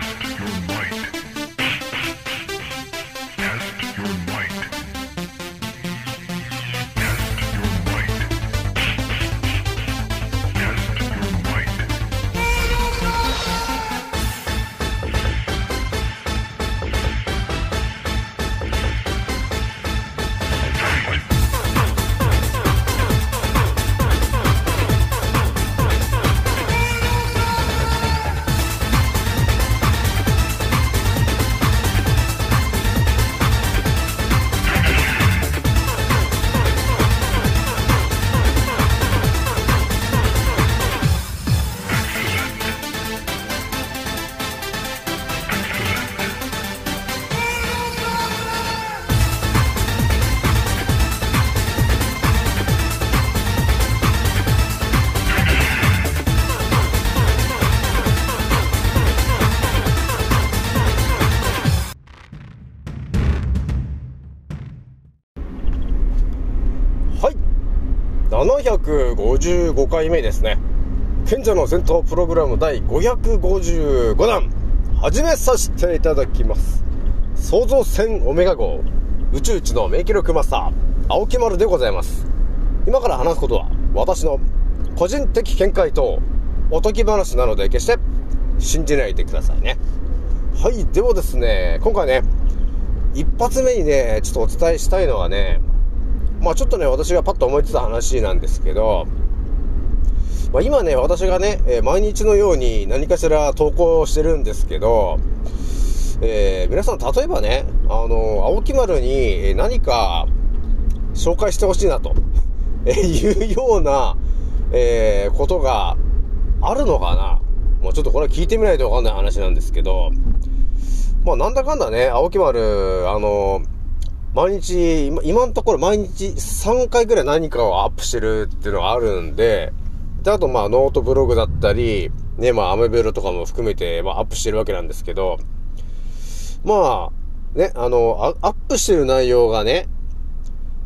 Test your might. 755回目ですね。賢者の戦闘プログラム第555弾、始めさせていただきます。創造船オメガ号、宇宙一の名記録マスター、青木丸でございます。今から話すことは、私の個人的見解とおとぎ話なので、決して信じないでくださいね。はい、ではですね、今回ね、一発目にね、ちょっとお伝えしたいのはね、まあちょっとね、私がパッと思いついた話なんですけど、まあ、今ね、私がね、え、毎日のように何かしら投稿してるんですけど、えー、皆さん、例えばね、あの、青木丸に何か紹介してほしいなと、えいうような、えー、ことがあるのかな。もうちょっとこれは聞いてみないとわかんない話なんですけど、まあなんだかんだね、青木丸、あの、毎日、今今のところ毎日3回ぐらい何かをアップしてるっていうのがあるんで、で、あとまあノートブログだったり、ね、まあアメブロとかも含めて、まあアップしてるわけなんですけど、まあ、ね、あの、アップしてる内容がね、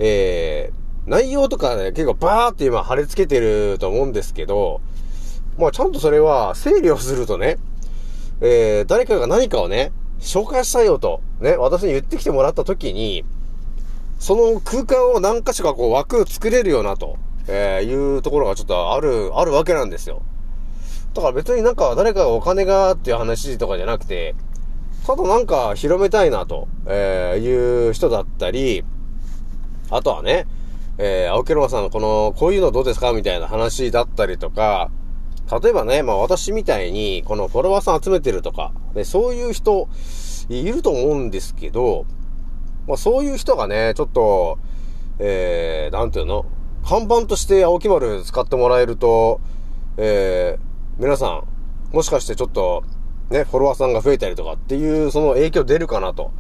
えー、内容とかね、結構バーって今貼り付けてると思うんですけど、まあちゃんとそれは整理をするとね、えー、誰かが何かをね、紹介したいよと、ね、私に言ってきてもらった時に、その空間を何箇所かこう枠作れるよなと、えー、いうところがちょっとある、あるわけなんですよ。だから別になんか誰かがお金がっていう話とかじゃなくて、ただなんか広めたいなと、えー、いう人だったり、あとはね、えー、青木ロさんのこの、こういうのどうですかみたいな話だったりとか、例えばね、まあ私みたいに、このフォロワーさん集めてるとか、ね、そういう人、いると思うんですけど、まあそういう人がね、ちょっと、えー、なんていうの看板として青木丸使ってもらえると、えー、皆さん、もしかしてちょっと、ね、フォロワーさんが増えたりとかっていう、その影響出るかなと、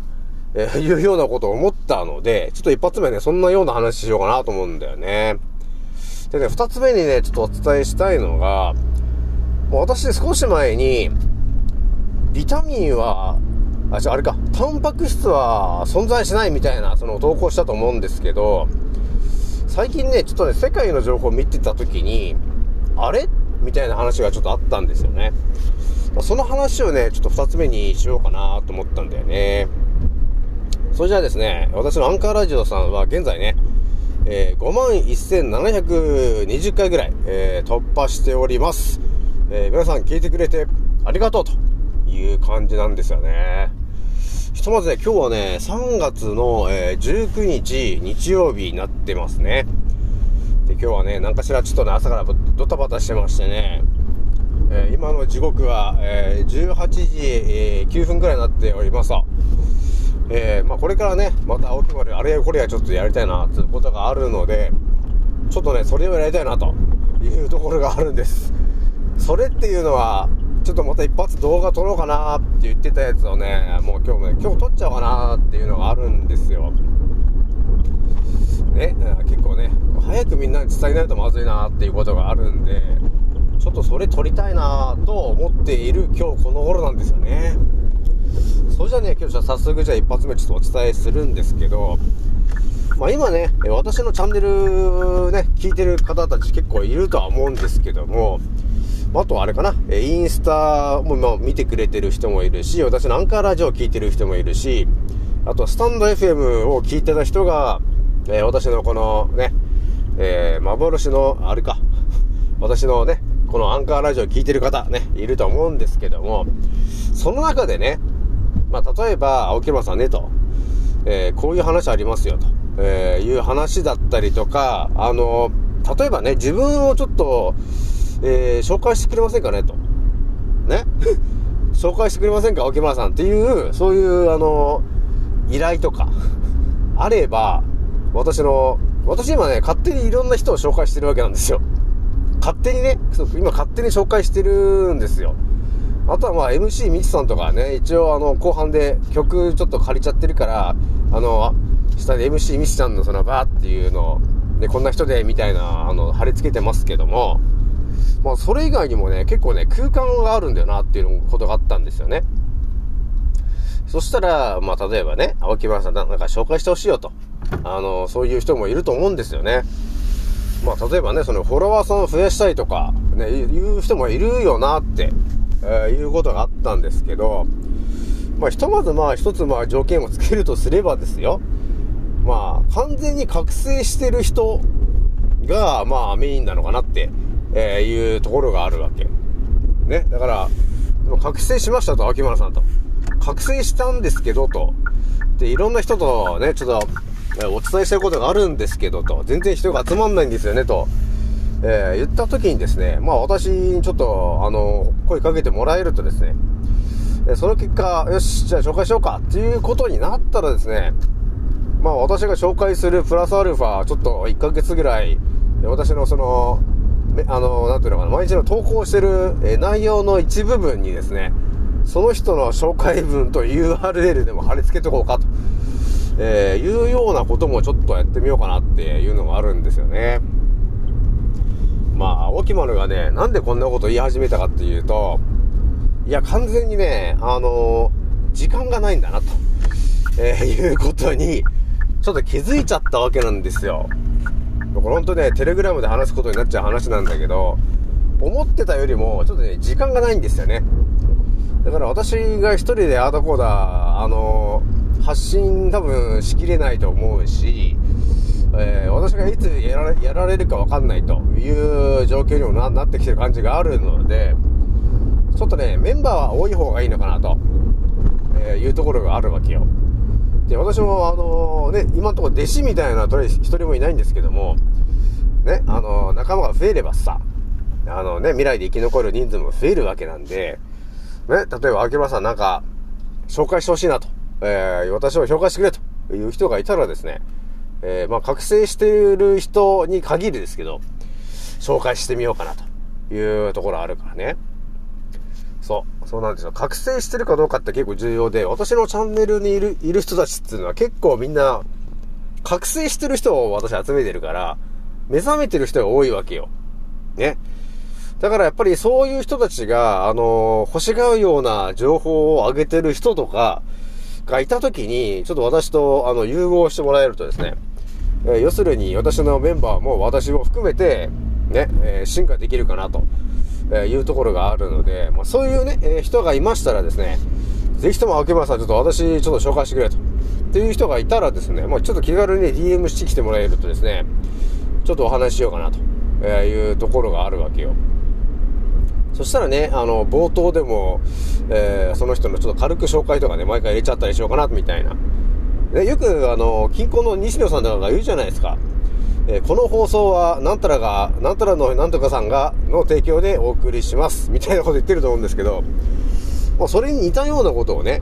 えー、いうようなことを思ったので、ちょっと一発目ね、そんなような話しようかなと思うんだよね。でね、二つ目にね、ちょっとお伝えしたいのが、もう私少し前に、ビタミンはあ、じゃあれか、タンパク質は存在しないみたいな、その投稿したと思うんですけど、最近ね、ちょっとね、世界の情報を見てた時に、あれ？みたいな話がちょっとあったんですよね。その話をね、ちょっと二つ目にしようかなと思ったんだよね。それじゃあですね、私のアンカーラジオさんは現在ね、えー、51,720回ぐらい、えー、突破しております。えー、皆さん聞いてくれてありがとうという感じなんですよね。ひとまずね、今日はね、3月の、えー、19日日曜日になってますね。で、今日はね、なんかしらちょっとね、朝からドタバタしてましてね、えー、今の時刻は、えー、18時、え、9分くらいになっておりますえ、まあ、これからね、また青木丸、あれやこれやちょっとやりたいな、っていうことがあるので、ちょっとね、それをやりたいな、というところがあるんです。それっていうのは、ちょっとまた一発動画撮ろうかなって言ってたやつをね、もう今日もね、今日撮っちゃおうかなっていうのがあるんですよ。ね、結構ね、早くみんなに伝えないとまずいなっていうことがあるんで、ちょっとそれ撮りたいなと思っている今日この頃なんですよね。それじゃね、今日じゃ早速じゃあ一発目ちょっとお伝えするんですけど、まあ今ね、私のチャンネルね、聞いてる方たち結構いるとは思うんですけども、あとあれかな、えインスタも、ま見てくれてる人もいるし、私のアンカーラジオを聞いてる人もいるし、あとスタンド FM を聞いてた人が、えー、私のこのね、えー、幻の、あれか、私のね、このアンカーラジオを聞いてる方ね、いると思うんですけども、その中でね、まあ、例えば、青木村さんね、と、えー、こういう話ありますよ、と、えいう話だったりとか、あの、例えばね、自分をちょっと、え紹介してくれませんかね、と。ね？紹介してくれませんか、青木村さんっていう、そういう、あの、依頼とか、あれば、私の、私今ね、勝手にいろんな人を紹介してるわけなんですよ。勝手にね、今勝手に紹介してるんですよ。あとはまあ MC ミツさんとかね、一応あの後半で曲ちょっと借りちゃってるから、あの、下で MC ミツちゃんのそのバーっていうのを、ね、こんな人でみたいな、あの、貼り付けてますけども、まあそれ以外にもね、結構ね、空間があるんだよなっていうことがあったんですよね。そしたら、まあ例えばね、青木村さんなんか紹介してほしいよと。あの、そういう人もいると思うんですよね。まあ、例えばね、そのフォロワーさんを増やしたいとか、ね、いう人もいるよなって、えー、いうことがあったんですけど、まあ、ひとまずまあ、一つまあ、条件をつけるとすればですよ。まあ、完全に覚醒してる人が、まあ、メインなのかなって、えー、いうところがあるわけ。ね。だから、覚醒しましたと、秋村さんと。覚醒したんですけど、と。で、いろんな人とね、ちょっと、お伝えしたいことがあるんですけど、と、全然人が集まんないんですよね、と、えー、言った時にですね、まあ私にちょっと、あの、声かけてもらえるとですね、えその結果、よし、じゃあ紹介しようかっていうことになったらですね、まあ私が紹介するプラスアルファ、ちょっと1ヶ月ぐらい、私のその、あの、なんていうのかな、毎日の投稿してる、え内容の一部分にですね、その人の紹介文と URL でも貼り付けとこうかと。えー、いうようなこともちょっとやってみようかなっていうのがあるんですよね。まあ、青木丸がね、なんでこんなこと言い始めたかっていうと、いや、完全にね、あのー、時間がないんだなと、えー、いうことに、ちょっと気づいちゃったわけなんですよ。これほんとね、テレグラムで話すことになっちゃう話なんだけど、思ってたよりも、ちょっとね、時間がないんですよね。だから私が一人でアートコーダー、あの発信多分しきれないと思うし、えー、私がいつやられやられるかわかんないという状況にもなってきてる感じがあるので、ちょっとね、メンバーは多い方がいいのかなと、えー、いうところがあるわけよ。で、私もあのー、ね、今のところ弟子みたいなとりあえず一人もいないんですけども、ね、あのー、仲間が増えればさ、あのね、未来で生き残る人数も増えるわけなんで、ね、例えば、秋葉さんなんか、紹介してほしいなと。えー、私を評価してくれという人がいたらですね、えー、まあ、覚醒している人に限りですけど、紹介してみようかなというところあるからね。そう、そうなんですよ。覚醒してるかどうかって結構重要で、私のチャンネルにいる、いる人たちっていうのは結構みんな、覚醒してる人を私集めてるから、目覚めてる人が多いわけよ。ね。だからやっぱりそういう人たちが、あのー、欲しがるような情報を上げてる人とか、がいた時に、ちょっと私と、あの、融合してもらえるとですね、えー、要するに私のメンバーも私も含めて、ね、えー、進化できるかなと、えいうところがあるので、まあ、そういうね、え人がいましたらですね、ぜひとも秋葉さんちょっと私ちょっと紹介してくれと。っていう人がいたらですね、まあ、ちょっと気軽に DM してきてもらえるとですね、ちょっとお話ししようかなと、えいうところがあるわけよ。そしたらね、あの、冒頭でも、えー、その人のちょっと軽く紹介とかね、毎回入れちゃったりしようかな、みたいな。でよく、あの、近郊の西野さんとかが言うじゃないですか。えー、この放送は、なんたらが、なんたらのなんとかさんが、の提供でお送りします。みたいなこと言ってると思うんですけど、まあ、それに似たようなことをね、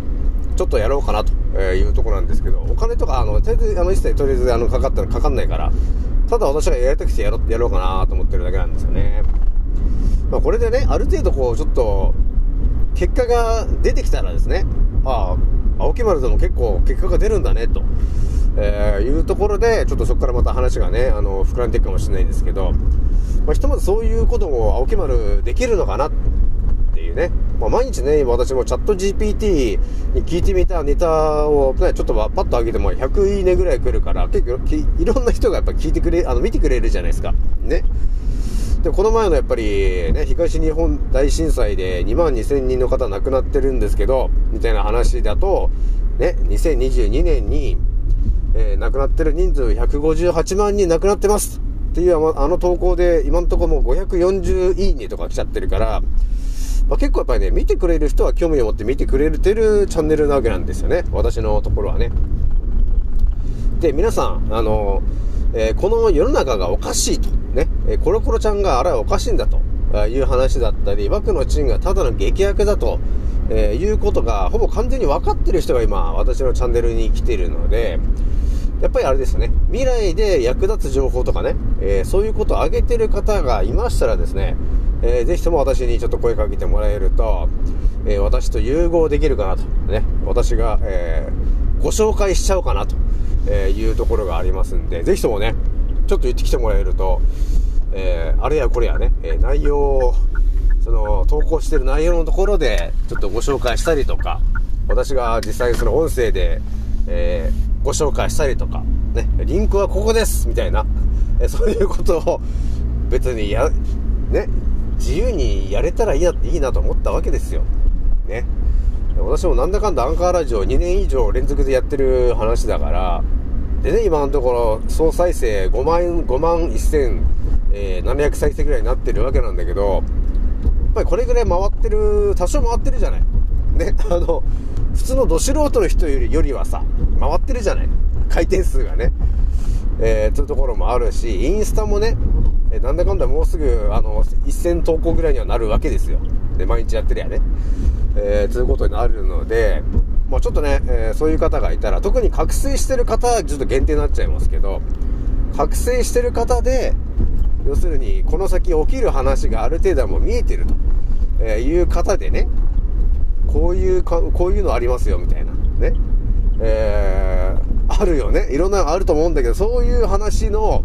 ちょっとやろうかなというところなんですけど、お金とか、あの、とりあ、の、一切とりあえず、あの、かかったらかかんないから、ただ私がやりたくてやろやろうかなと思ってるだけなんですよね。まあ、これでね、ある程度こう、ちょっと、結果が出てきたらですね、ああ、青木丸でも結構結果が出るんだね、と、えー、いうところで、ちょっとそこからまた話がね、あの、膨らんでいくかもしれないんですけど、まあ、ひとまずそういうことも青木丸できるのかなっていうね、まあ、毎日ね、私もチャット GPT に聞いてみたネタを、ね、ちょっとパッと上げても100いいねぐらい来るから、結構いろんな人がやっぱ聞いてくれ、あの、見てくれるじゃないですか。ね。で、この前のやっぱりね、東日本大震災で2万2000人の方亡くなってるんですけど、みたいな話だと、ね、2022年に、えー、亡くなってる人数158万人亡くなってますっていうあの投稿で今んとこもう540いいねとか来ちゃってるから、まあ、結構やっぱりね、見てくれる人は興味を持って見てくれてるチャンネルなわけなんですよね。私のところはね。で、皆さん、あの、えー、この世の中がおかしいと。ね。えー、コロコロちゃんがあれはおかしいんだと。いう話だったり、枠のチンがただの劇薬だと、えー、いうことが、ほぼ完全に分かってる人が今、私のチャンネルに来ているので、やっぱりあれですね、未来で役立つ情報とかね、えー、そういうことを挙げてる方がいましたらですね、えー、ぜひとも私にちょっと声かけてもらえると、えー、私と融合できるかなと、ね、私が、えー、ご紹介しちゃおうかなと、えいうところがありますんで、ぜひともね、ちょっと言ってきてもらえると、えあれやこれやね、え内容その、投稿してる内容のところで、ちょっとご紹介したりとか、私が実際にその音声で、えーご紹介したりとか、ね、リンクはここですみたいな、えそういうことを別にや、ね、自由にやれたらいいな、いいなと思ったわけですよ。ね。私もなんだかんだアンカーラジオ2年以上連続でやってる話だから、でね、今のところ総再生5万、5万1000、えー、700再生ぐらいになってるわけなんだけど、やっぱりこれぐらい回ってる、多少回ってるじゃない。ね、あの、普通のど素人の人よりよりはさ、回ってるじゃない回転数がね。えー、というところもあるし、インスタもね、えー、なんだかんだもうすぐ、あの、1000投稿ぐらいにはなるわけですよ。で、毎日やってりゃね。えー、ということになるので、まあちょっとね、えー、そういう方がいたら、特に覚醒してる方はちょっと限定になっちゃいますけど、覚醒してる方で、要するに、この先起きる話がある程度はもう見えてると、えいう方でね、こういうか、こういうのありますよ、みたいな。ね。えー、あるよね。いろんなのあると思うんだけど、そういう話の、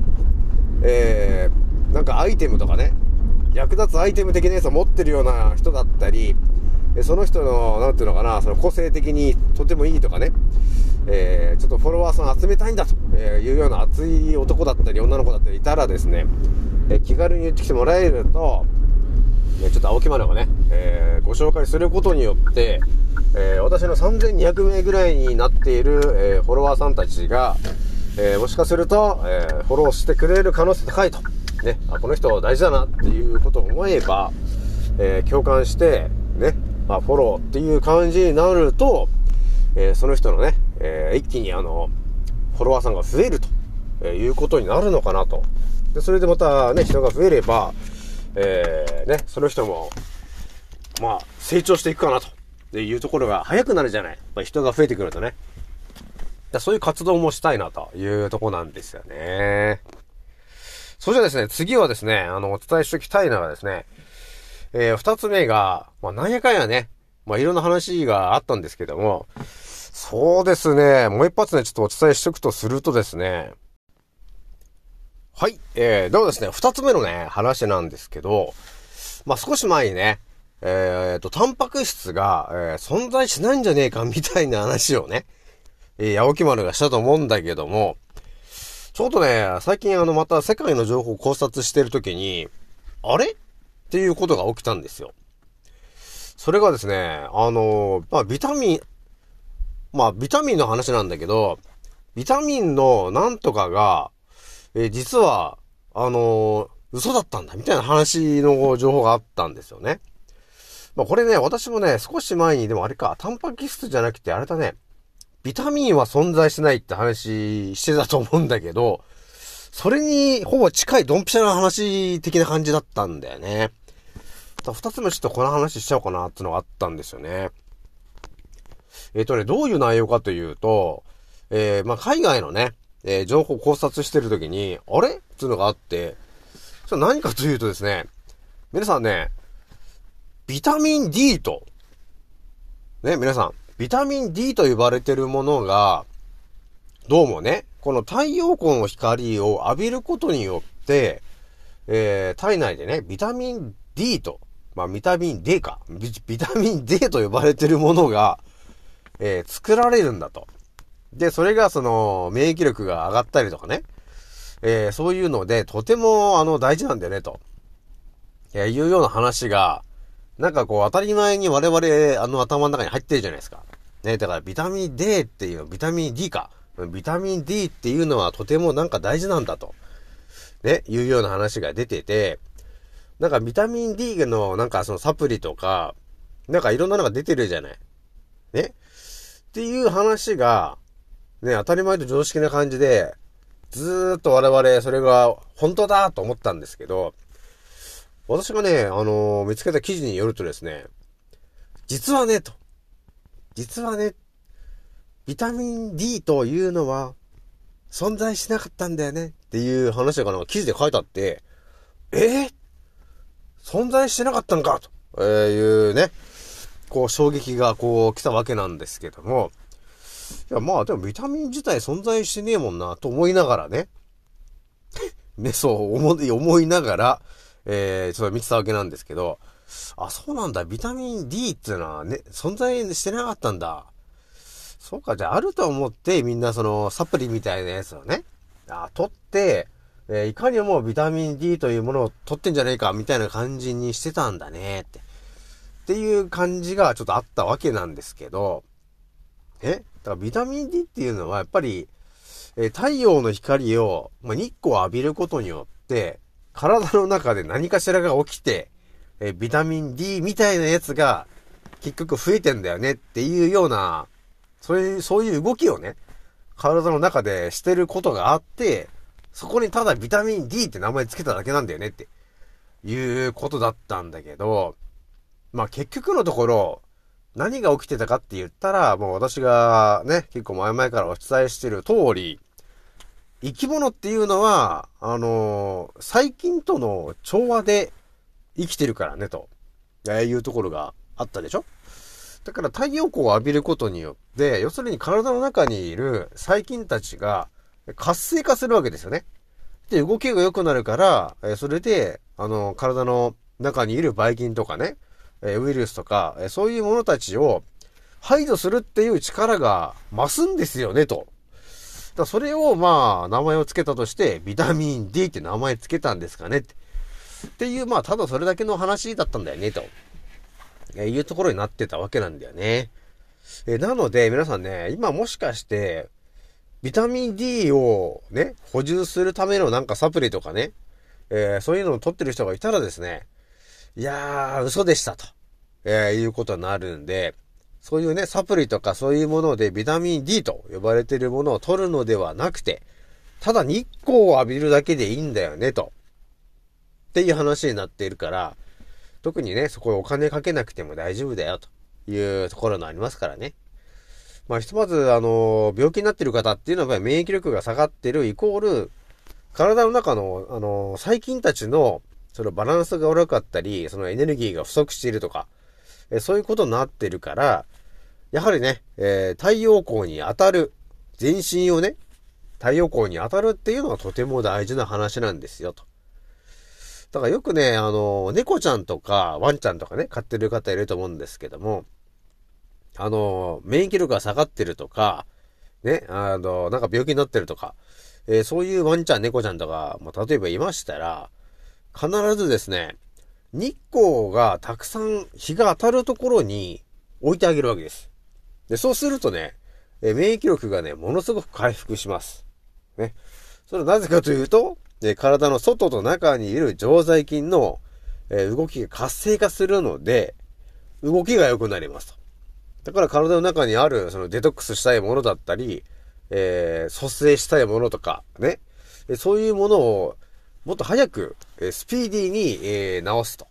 えー、なんかアイテムとかね、役立つアイテム的なやつを持ってるような人だったり、その人の、なんていうのかな、その個性的にとてもいいとかね、えー、ちょっとフォロワーさん集めたいんだというような熱い男だったり女の子だったりいたらですね、え気軽に言ってきてもらえると、ちょっと青木マネをね、えー、ご紹介することによって、えー、私の3200名ぐらいになっている、えー、フォロワーさんたちが、えもしかすると、えフォローしてくれる可能性高いと。ね、あ、この人大事だなっていうことを思えば、え共感して、ね、まあ、フォローっていう感じになると、えその人のね、え一気にあの、フォロワーさんが増えると、えいうことになるのかなと。で、それでまたね、人が増えれば、えー、ね、その人も、まあ、成長していくかなというところが早くなるじゃない。まあ、人が増えてくるとね。だそういう活動もしたいなというとこなんですよね。それじゃですね、次はですね、あの、お伝えしておきたいのはですね、えー、二つ目が、まあ、なんやかんやね、まあ、いろんな話があったんですけども、そうですね、もう一発ね、ちょっとお伝えしておくとするとですね、はい。えー、ではですね、二つ目のね、話なんですけど、まあ、少し前にね、えー、と、タンパク質が、えー、存在しないんじゃねえかみたいな話をね、えー、青木丸がしたと思うんだけども、ちょっとね、最近あの、また世界の情報を考察してるときに、あれ？っていうことが起きたんですよ。それがですね、あのまあ、ビタミン、まあ、ビタミンの話なんだけど、ビタミンのなんとかが、えー、実は、あの、嘘だったんだ、みたいな話の情報があったんですよね。まあ、これね、私もね、少し前に、でもあれか、タンパク質じゃなくて、あれだね、ビタミンは存在しないって話してたと思うんだけど、それにほぼ近いドンピシャな話的な感じだったんだよね。二つ目ちょっとこの話しちゃおうかなってのがあったんですよね。えっ、ー、とね、どういう内容かというと、えー、まあ、海外のね、えー、情報考察してるときに、あれ？っていうのがあって、それ何かというとですね、皆さんね、ビタミン D と、ね、皆さん、ビタミン D と呼ばれてるものが、どうもね、この太陽光の光を浴びることによって、えー、体内でね、ビタミン D と、まあ、ビタミン D か、ビタミン D と呼ばれてるものが、えー、作られるんだと。で、それがその、免疫力が上がったりとかね、えー、そういうので、とても、あの、大事なんだよね、と。えいうような話が、なんかこう当たり前に我々あの頭の中に入ってるじゃないですか。ね、だからビタミン D っていう、ビタミン D か。ビタミン D っていうのはとてもなんか大事なんだと。ね、いうような話が出てて、なんかビタミン D のなんかそのサプリとか、なんかいろんなのが出てるじゃない。ねっていう話が、ね、当たり前と常識な感じで、ずーっと我々それが本当だと思ったんですけど、私がね、あのー、見つけた記事によるとですね、実はね、と。実はね、ビタミン D というのは存在しなかったんだよねっていう話がなんか記事で書いてあって、えー、存在してなかったんかと、いうね、こう衝撃がこう来たわけなんですけども、いやまあでもビタミン自体存在してねえもんなと思いながらね、ね、そう思い、思いながら、えー、ちょっと見てたわけなんですけど、あ、そうなんだ、ビタミン D っていうのはね、存在してなかったんだ。そうか、じゃああると思ってみんなそのサプリみたいなやつをね、あ、取って、えー、いかにもビタミン D というものを取ってんじゃねえか、みたいな感じにしてたんだね、って。っていう感じがちょっとあったわけなんですけど、え？だからビタミン D っていうのはやっぱり、えー、太陽の光を、まあ、日光を浴びることによって、体の中で何かしらが起きて、え、ビタミン D みたいなやつが結局増えてんだよねっていうような、そういう、そういう動きをね、体の中でしてることがあって、そこにただビタミン D って名前つけただけなんだよねっていうことだったんだけど、まあ結局のところ、何が起きてたかって言ったら、もう私がね、結構前々からお伝えしてる通り、生き物っていうのは、あのー、細菌との調和で生きてるからね、と、えいうところがあったでしょ？だから太陽光を浴びることによって、要するに体の中にいる細菌たちが活性化するわけですよね。で、動きが良くなるから、えそれで、あの、体の中にいるばい菌とかね、えウイルスとか、えそういうものたちを排除するっていう力が増すんですよね、と。だそれを、まあ、名前を付けたとして、ビタミン D って名前付けたんですかねって。っていう、まあ、ただそれだけの話だったんだよね、と。えいうところになってたわけなんだよね。えなので、皆さんね、今もしかして、ビタミン D をね、補充するためのなんかサプリとかね、えー、そういうのを取ってる人がいたらですね、いやー、嘘でしたと、えー、いうことになるんで、そういうね、サプリとかそういうものでビタミン D と呼ばれているものを取るのではなくて、ただ日光を浴びるだけでいいんだよね、と。っていう話になっているから、特にね、そこお金かけなくても大丈夫だよ、というところのありますからね。まあ、ひとまず、あの、病気になっている方っていうのは免疫力が下がってるイコール、体の中の、あの、細菌たちのそのバランスが悪かったり、そのエネルギーが不足しているとか、えそういうことになってるから、やはりね、えー、太陽光に当たる、全身をね、太陽光に当たるっていうのはとても大事な話なんですよ、と。だからよくね、あの、猫ちゃんとかワンちゃんとかね、飼ってる方いると思うんですけども、あの、免疫力が下がってるとか、ね、あの、なんか病気になってるとか、えー、そういうワンちゃん、猫ちゃんとか、まあ、例えばいましたら、必ずですね、日光がたくさん日が当たるところに置いてあげるわけです。で、そうするとね、え免疫力がね、ものすごく回復します。ね。それはなぜかというと、え体の外と中にいる常在菌の、え動きが活性化するので、動きが良くなりますと。だから体の中にある、そのデトックスしたいものだったり、えー、蘇生したいものとか、ね。そういうものをもっと早く、えスピーディーに、えー、直すと。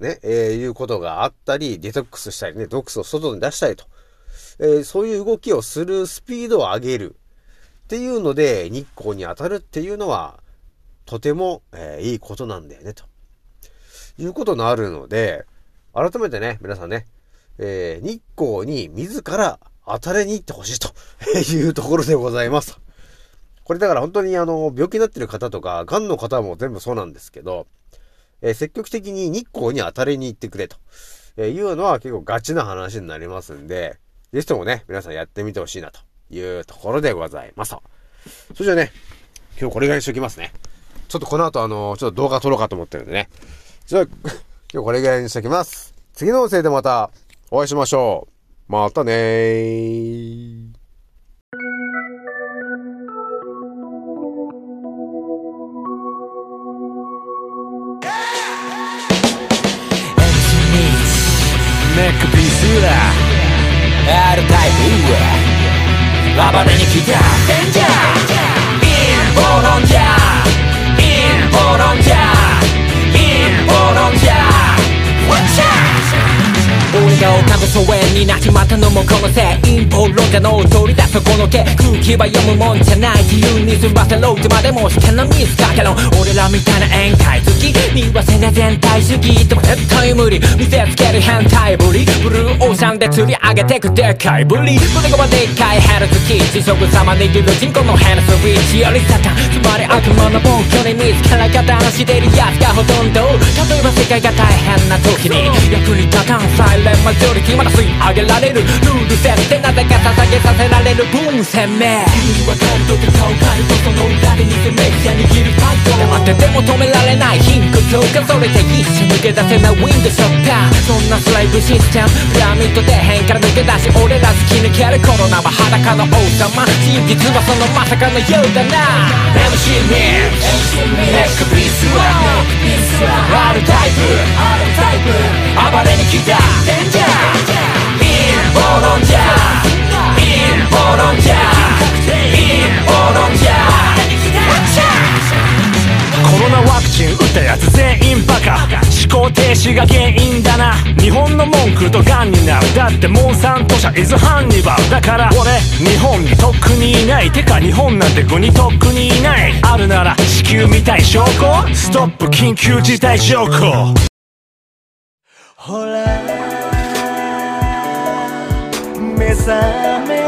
ね、えー、いうことがあったり、デトックスしたりね、毒素を外に出したりと。えー、そういう動きをするスピードを上げる。っていうので、日光に当たるっていうのは、とても、えー、いいことなんだよね、ということになるので、改めてね、皆さんね、えー、日光に自ら当たりに行ってほしいと いうところでございます。これだから本当にあの、病気になってる方とか、癌の方も全部そうなんですけど、えー、積極的に日光に当たりに行ってくれと、えー、いうのは結構ガチな話になりますんで、ぜひともね、皆さんやってみてほしいなというところでございます。それじゃあね、今日これぐらいにしときますね。ちょっとこの後あの、ちょっと動画撮ろうかと思ってるんでね。じゃあ、今日これぐらいにしときます。次の音声でまたお会いしましょう。またねー。クピースだ R タイプ。暴れに来たデンジャーインボロンジャーインボロンジャーインボロンジャー Watch out 俺が丘の疎遠になっちまったのもこのせい。陰謀論者の取り出すこの手空気は読むもんじゃない。自由に済ませろってまでも試験のミスかけろ俺らみたいな宴会好き。な全体主義でも絶対無理見せつける変態ぶりブルーオーシャンで釣り上げてくでかいぶり胸がまでっかいヘルツキー地食様握る人口のヘルスリッチよりサタンつまり悪魔の暴挙に自ら加担してるやつがほとんど例えば世界が大変な時に役に立たんサイレンマジョリティまだ吸い上げられるルール設定なぜか捧げさせられる分鮮明君にわかるとか顔変えるとその裏で偽メディア握る態度黙ってても止められない貧困強化それで一瞬抜け出せないウィンドショッターそんなスライブシステムピラミッド底辺から抜け出し俺ら突き抜けるコロナは裸の王様真実はそのまさかのようだな MC ミックネックピースは R タイプ暴れに来たデンジャーインボロンジャーインボロンジャーインボロンジャーコロナワクチンやつ全員バカ。思考停止が原因だな。日本の文句とガンになる。だってモンサント社イズハンニバル。だから俺日本にとっくにいない。てか日本なんて国とっくにいない。あるなら地球みたい証拠？ストップ緊急事態証拠。ほら。目覚め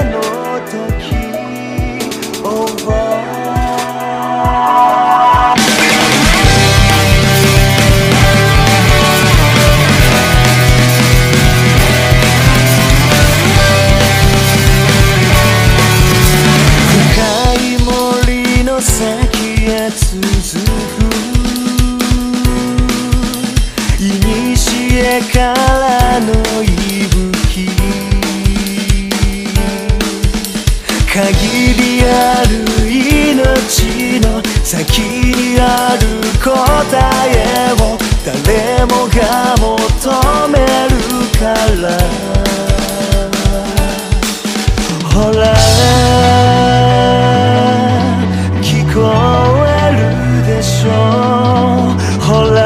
all. all